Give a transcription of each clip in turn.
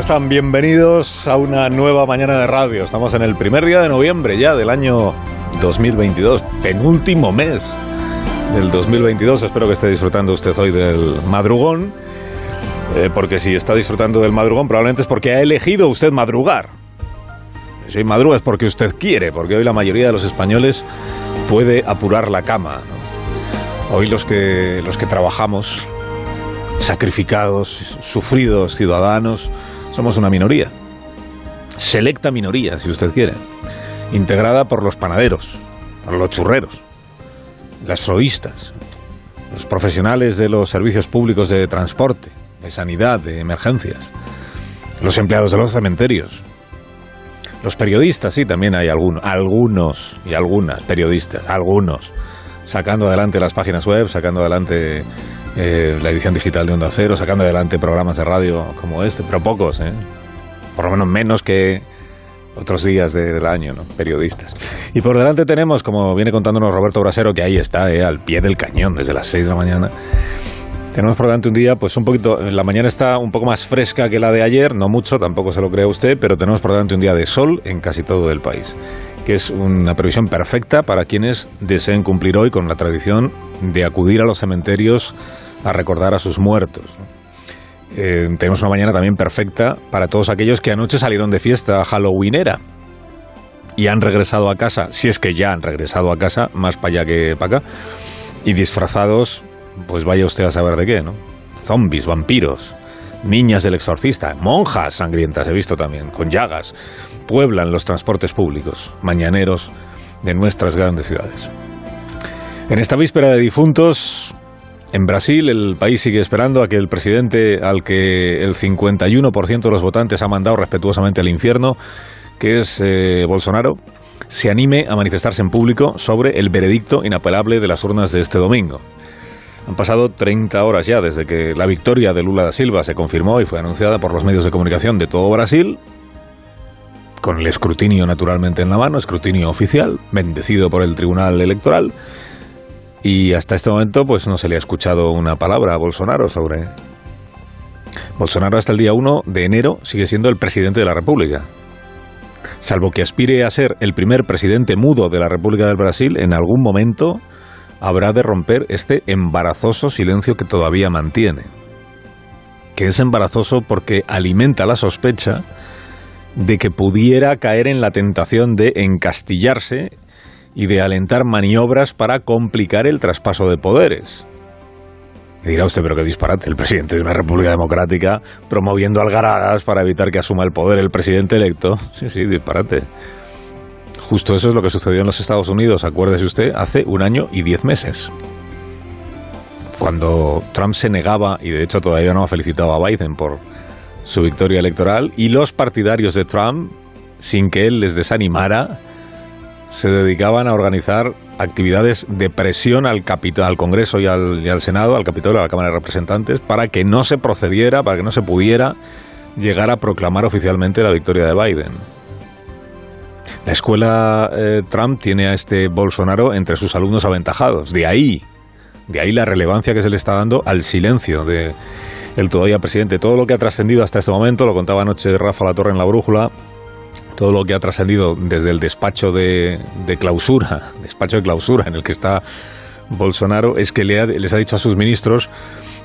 ¿Cómo están? Bienvenidos a una nueva mañana de radio. Estamos en el primer día de noviembre ya del año 2022, penúltimo mes del 2022. Espero que esté disfrutando usted hoy del madrugón, eh, porque si está disfrutando del madrugón probablemente es porque ha elegido usted madrugar. Si madruga es porque usted quiere, porque hoy la mayoría de los españoles puede apurar la cama. Hoy los que, los que trabajamos, sacrificados, sufridos ciudadanos, somos una minoría. Selecta minoría, si usted quiere. Integrada por los panaderos, por los churreros, las soístas, los profesionales de los servicios públicos de transporte, de sanidad, de emergencias, los empleados de los cementerios, los periodistas, sí, también hay algunos, algunos y algunas periodistas, algunos, sacando adelante las páginas web, sacando adelante eh, la edición digital de Onda Cero, sacando adelante programas de radio como este, pero pocos, ¿eh? por lo menos menos que otros días del año, ¿no? periodistas. Y por delante tenemos, como viene contándonos Roberto Brasero, que ahí está, ¿eh? al pie del cañón, desde las 6 de la mañana. Tenemos por delante un día, pues un poquito, la mañana está un poco más fresca que la de ayer, no mucho, tampoco se lo crea usted, pero tenemos por delante un día de sol en casi todo el país, que es una previsión perfecta para quienes deseen cumplir hoy con la tradición de acudir a los cementerios a recordar a sus muertos. Eh, tenemos una mañana también perfecta para todos aquellos que anoche salieron de fiesta halloweenera y han regresado a casa, si es que ya han regresado a casa, más para allá que para acá, y disfrazados, pues vaya usted a saber de qué, ¿no? Zombies, vampiros, niñas del exorcista, monjas sangrientas, he visto también, con llagas, pueblan los transportes públicos, mañaneros de nuestras grandes ciudades. En esta víspera de difuntos, en Brasil, el país sigue esperando a que el presidente al que el 51% de los votantes ha mandado respetuosamente al infierno, que es eh, Bolsonaro, se anime a manifestarse en público sobre el veredicto inapelable de las urnas de este domingo. Han pasado 30 horas ya desde que la victoria de Lula da Silva se confirmó y fue anunciada por los medios de comunicación de todo Brasil, con el escrutinio naturalmente en la mano, escrutinio oficial, bendecido por el Tribunal Electoral. Y hasta este momento, pues no se le ha escuchado una palabra a Bolsonaro sobre. Bolsonaro hasta el día 1 de enero sigue siendo el presidente de la República. Salvo que aspire a ser el primer presidente mudo de la República del Brasil, en algún momento habrá de romper este embarazoso silencio que todavía mantiene. Que es embarazoso porque alimenta la sospecha de que pudiera caer en la tentación de encastillarse y de alentar maniobras para complicar el traspaso de poderes. Dirá usted, pero qué disparate, el presidente de una república democrática promoviendo algaradas para evitar que asuma el poder el presidente electo. Sí, sí, disparate. Justo eso es lo que sucedió en los Estados Unidos, acuérdese usted, hace un año y diez meses. Cuando Trump se negaba, y de hecho todavía no ha felicitado a Biden por su victoria electoral, y los partidarios de Trump, sin que él les desanimara, se dedicaban a organizar actividades de presión al, al Congreso y al, y al, Senado, al Capitolio, a la Cámara de Representantes, para que no se procediera, para que no se pudiera llegar a proclamar oficialmente la victoria de Biden. La escuela eh, Trump tiene a este Bolsonaro entre sus alumnos aventajados. De ahí, de ahí la relevancia que se le está dando al silencio de el todavía presidente. Todo lo que ha trascendido hasta este momento, lo contaba anoche Rafa La Torre en La Brújula, todo lo que ha trascendido desde el despacho de, clausura, despacho de clausura en el que está Bolsonaro, es que le ha, les ha dicho a sus ministros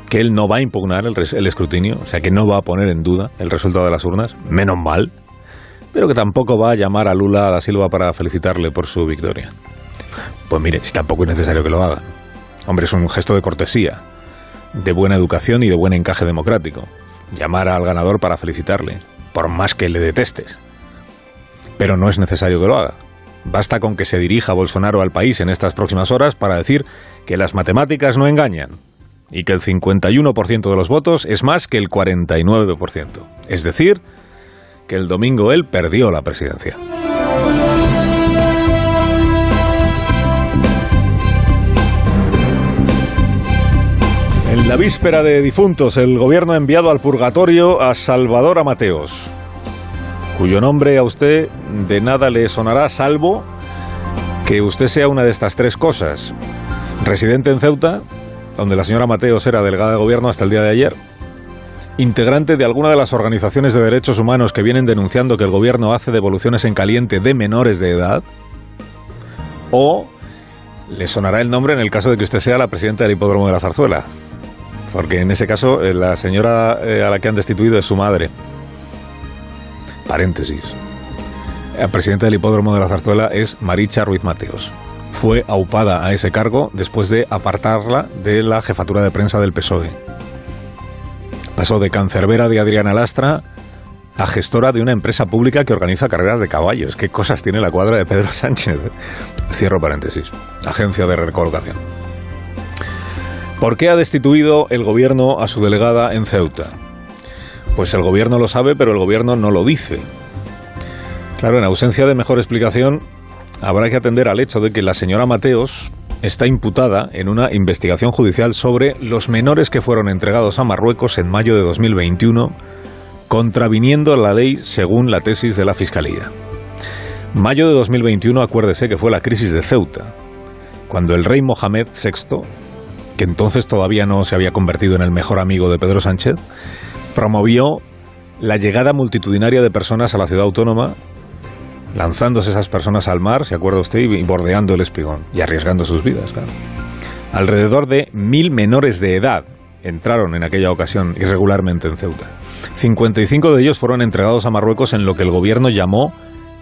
que él no va a impugnar el, escrutinio, o sea, que no va a poner en duda el resultado de las urnas, menos mal, pero que tampoco va a llamar a Lula da Silva para felicitarle por su victoria. Pues mire, si tampoco es necesario que lo haga. Hombre, es un gesto de cortesía, de buena educación y de buen encaje democrático. Llamar al ganador para felicitarle, por más que le detestes pero no es necesario que lo haga. Basta con que se dirija Bolsonaro al país en estas próximas horas para decir que las matemáticas no engañan y que el 51% de los votos es más que el 49%. Es decir, que el domingo él perdió la presidencia. En la víspera de difuntos, el gobierno ha enviado al purgatorio a Salvador Amateos, cuyo nombre a usted de nada le sonará salvo que usted sea una de estas tres cosas. Residente en Ceuta, donde la señora Mateos era delegada de gobierno hasta el día de ayer. Integrante de alguna de las organizaciones de derechos humanos que vienen denunciando que el gobierno hace devoluciones en caliente de menores de edad. O le sonará el nombre en el caso de que usted sea la presidenta del hipódromo de la Zarzuela porque en ese caso eh, la señora eh, a la que han destituido es su madre. Paréntesis. La presidenta del hipódromo de la Zarzuela es Maricha Ruiz Mateos. Fue aupada a ese cargo después de apartarla de la jefatura de prensa del PSOE. Pasó de cancerbera de Adriana Lastra a gestora de una empresa pública que organiza carreras de caballos. ¿Qué cosas tiene la cuadra de Pedro Sánchez? Cierro paréntesis. Agencia de recolocación. ¿Por qué ha destituido el gobierno a su delegada en Ceuta? Pues el gobierno lo sabe, pero el gobierno no lo dice. Claro, en ausencia de mejor explicación, habrá que atender al hecho de que la señora Mateos está imputada en una investigación judicial sobre los menores que fueron entregados a Marruecos en mayo de 2021, contraviniendo la ley según la tesis de la Fiscalía. Mayo de 2021, acuérdese que fue la crisis de Ceuta, cuando el rey Mohamed VI que entonces todavía no se había convertido en el mejor amigo de Pedro Sánchez, promovió la llegada multitudinaria de personas a la ciudad autónoma, lanzándose esas personas al mar, ¿se acuerda usted? Y bordeando el espigón y arriesgando sus vidas. Alrededor de mil menores de edad entraron en aquella ocasión irregularmente en Ceuta. 55 de ellos fueron entregados a Marruecos en lo que el gobierno llamó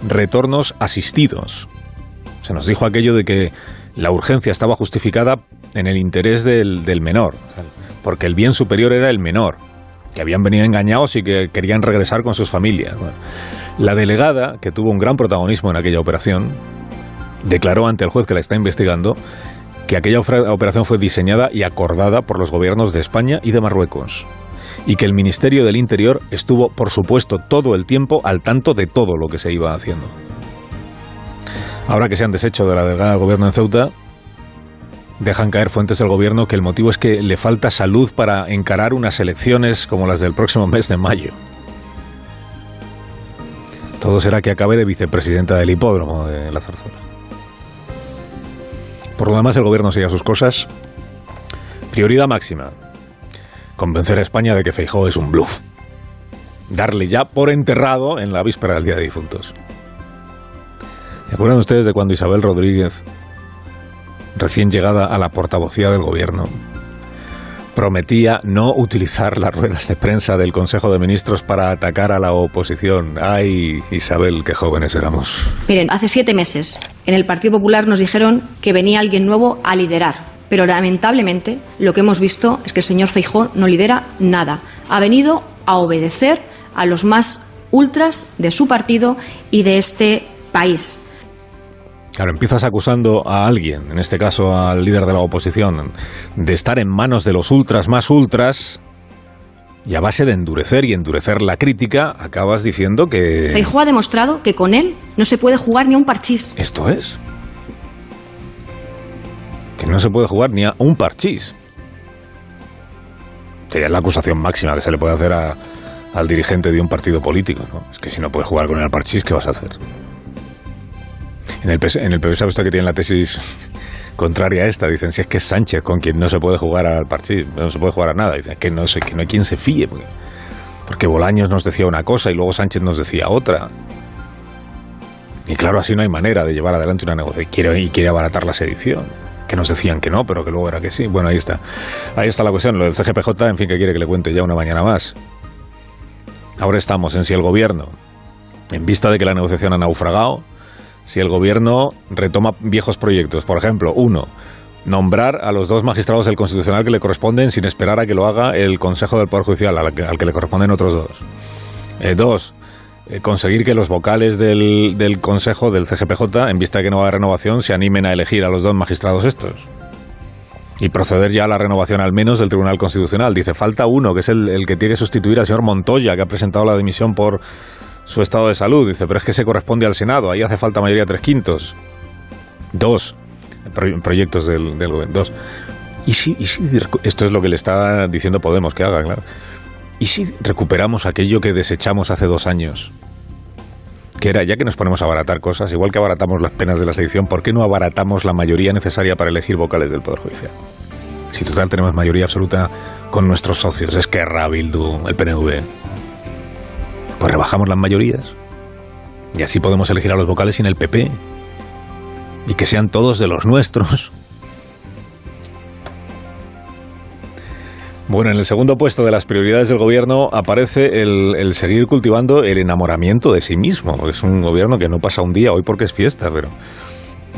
retornos asistidos. Se nos dijo aquello de que la urgencia estaba justificada en el interés del, menor, porque el bien superior era el menor, que habían venido engañados y que querían regresar con sus familias. la delegada, que tuvo un gran protagonismo en aquella operación, declaró ante el juez que la está investigando que aquella operación fue diseñada y acordada por los gobiernos de España y de Marruecos y que el Ministerio del Interior estuvo, por supuesto, todo el tiempo al tanto de todo lo que se iba haciendo. Ahora que se han deshecho de la delegada del gobierno en Ceuta, dejan caer fuentes del gobierno que el motivo es que le falta salud para encarar unas elecciones como las del próximo mes de mayo. Todo será que acabe de vicepresidenta del hipódromo de la zarzuela. Por lo demás, el gobierno sigue sus cosas. Prioridad máxima. Convencer a España de que Feijóo es un bluff. Darle ya por enterrado en la víspera del Día de Difuntos. ¿Se acuerdan ustedes de cuando Isabel Rodríguez recién llegada a la portavocía del gobierno, prometía no utilizar las ruedas de prensa del Consejo de Ministros para atacar a la oposición. Ay, Isabel, qué jóvenes éramos. Miren, hace siete meses en el Partido Popular nos dijeron que venía alguien nuevo a liderar. Pero lamentablemente lo que hemos visto es que el señor Feijó no lidera nada. Ha venido a obedecer a los más ultras de su partido y de este país. Claro, empiezas acusando a alguien, en este caso al líder de la oposición, de estar en manos de los ultras más ultras, y a base de endurecer y endurecer la crítica, acabas diciendo que... Feijóo ha demostrado que con él no se puede jugar ni a un parchís. Esto es. Que no se puede jugar ni a un parchís. Sería la acusación máxima que se le puede hacer al dirigente de un partido político, ¿no? Es que si no puedes jugar con el parchís, ¿qué vas a hacer? En el, PS, en el usted que tiene la tesis contraria a esta, dicen, si es que es Sánchez con quien no se puede jugar al partido, no se puede jugar a nada, dicen que no sé, que no hay quien se fíe, porque, Bolaños nos decía una cosa y luego Sánchez nos decía otra. Y claro, así no hay manera de llevar adelante una negociación. Y quiere abaratar la sedición. Que nos decían que no, pero que luego era que sí. Bueno, ahí está. Ahí está la cuestión. Lo del CGPJ, en fin, que quiere que le cuente ya una mañana más. Ahora estamos en si el gobierno, en vista de que la negociación ha naufragado, si el gobierno retoma viejos proyectos. Por ejemplo, uno, nombrar a los dos magistrados del Constitucional que le corresponden sin esperar a que lo haga el Consejo del Poder Judicial, al que, le corresponden otros dos. Eh, dos, eh, conseguir que los vocales del, del, Consejo del CGPJ, en vista de que no va a renovación, se animen a elegir a los dos magistrados estos. Y proceder ya a la renovación al menos del Tribunal Constitucional. Dice, falta uno, que es el, el que tiene que sustituir al señor Montoya, que ha presentado la dimisión por su estado de salud. Dice, pero es que se corresponde al Senado, ahí hace falta mayoría tres quintos. Dos proyectos del, del gobierno. Dos. ¿Y si, y si, esto es lo que le está diciendo Podemos que haga, claro. ¿Y si recuperamos aquello que desechamos hace dos años? Que era, ya que nos ponemos a abaratar cosas, igual que abaratamos las penas de la sedición, ¿por qué no abaratamos la mayoría necesaria para elegir vocales del Poder Judicial? Si total tenemos mayoría absoluta con nuestros socios, es que Bildu, el PNV. Pues rebajamos las mayorías. Y así podemos elegir a los vocales sin el PP. Y que sean todos de los nuestros. Bueno, en el segundo puesto de las prioridades del gobierno aparece el, seguir cultivando el enamoramiento de sí mismo. Es un gobierno que no pasa un día, hoy porque es fiesta, pero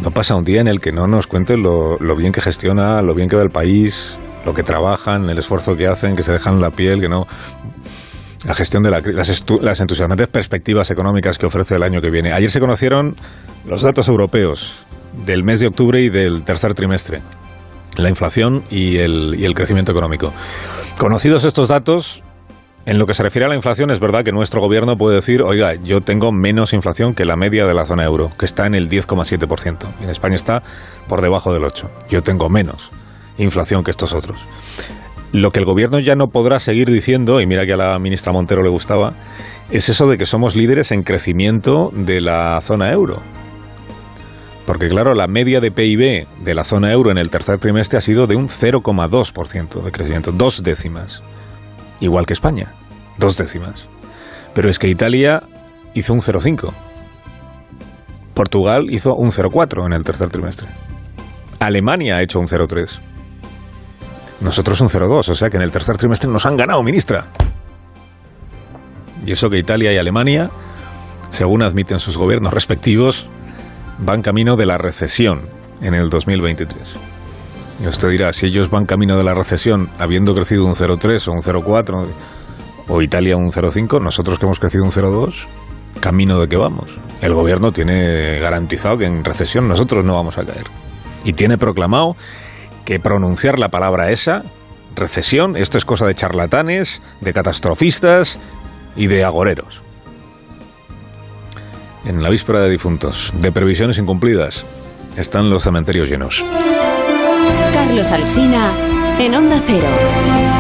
no pasa un día en el que no nos cuente lo, bien que gestiona, lo bien que va el país, lo que trabajan, el esfuerzo que hacen, que se dejan la piel, que no la gestión de la, las, las entusiasmantes perspectivas económicas que ofrece el año que viene. Ayer se conocieron los datos europeos del mes de octubre y del tercer trimestre, la inflación y el, y el crecimiento económico. Conocidos estos datos, en lo que se refiere a la inflación, es verdad que nuestro gobierno puede decir, oiga, yo tengo menos inflación que la media de la zona euro, que está en el 10,7%. En España está por debajo del 8%. Yo tengo menos inflación que estos otros. Lo que el gobierno ya no podrá seguir diciendo, y mira que a la ministra Montero le gustaba, es eso de que somos líderes en crecimiento de la zona euro. Porque claro, la media de PIB de la zona euro en el tercer trimestre ha sido de un 0,2% de crecimiento, dos décimas igual que España, dos décimas. Pero es que Italia hizo un 0,5. Portugal hizo un 0,4 en el tercer trimestre. Alemania ha hecho un 0,3. Nosotros un 0,2, o sea que en el tercer trimestre nos han ganado, ministra. Y eso que Italia y Alemania, según admiten sus gobiernos respectivos, van camino de la recesión en el 2023. Y usted dirá, si ellos van camino de la recesión habiendo crecido un 0,3 o un 0,4 o Italia un 0,5, nosotros que hemos crecido un 0,2, camino de qué vamos. El gobierno tiene garantizado que en recesión nosotros no vamos a caer. Y tiene proclamado que pronunciar la palabra esa, recesión, esto es cosa de charlatanes, de catastrofistas y de agoreros. En la víspera de difuntos, de previsiones incumplidas, están los cementerios llenos. Carlos Alsina en Onda Cero.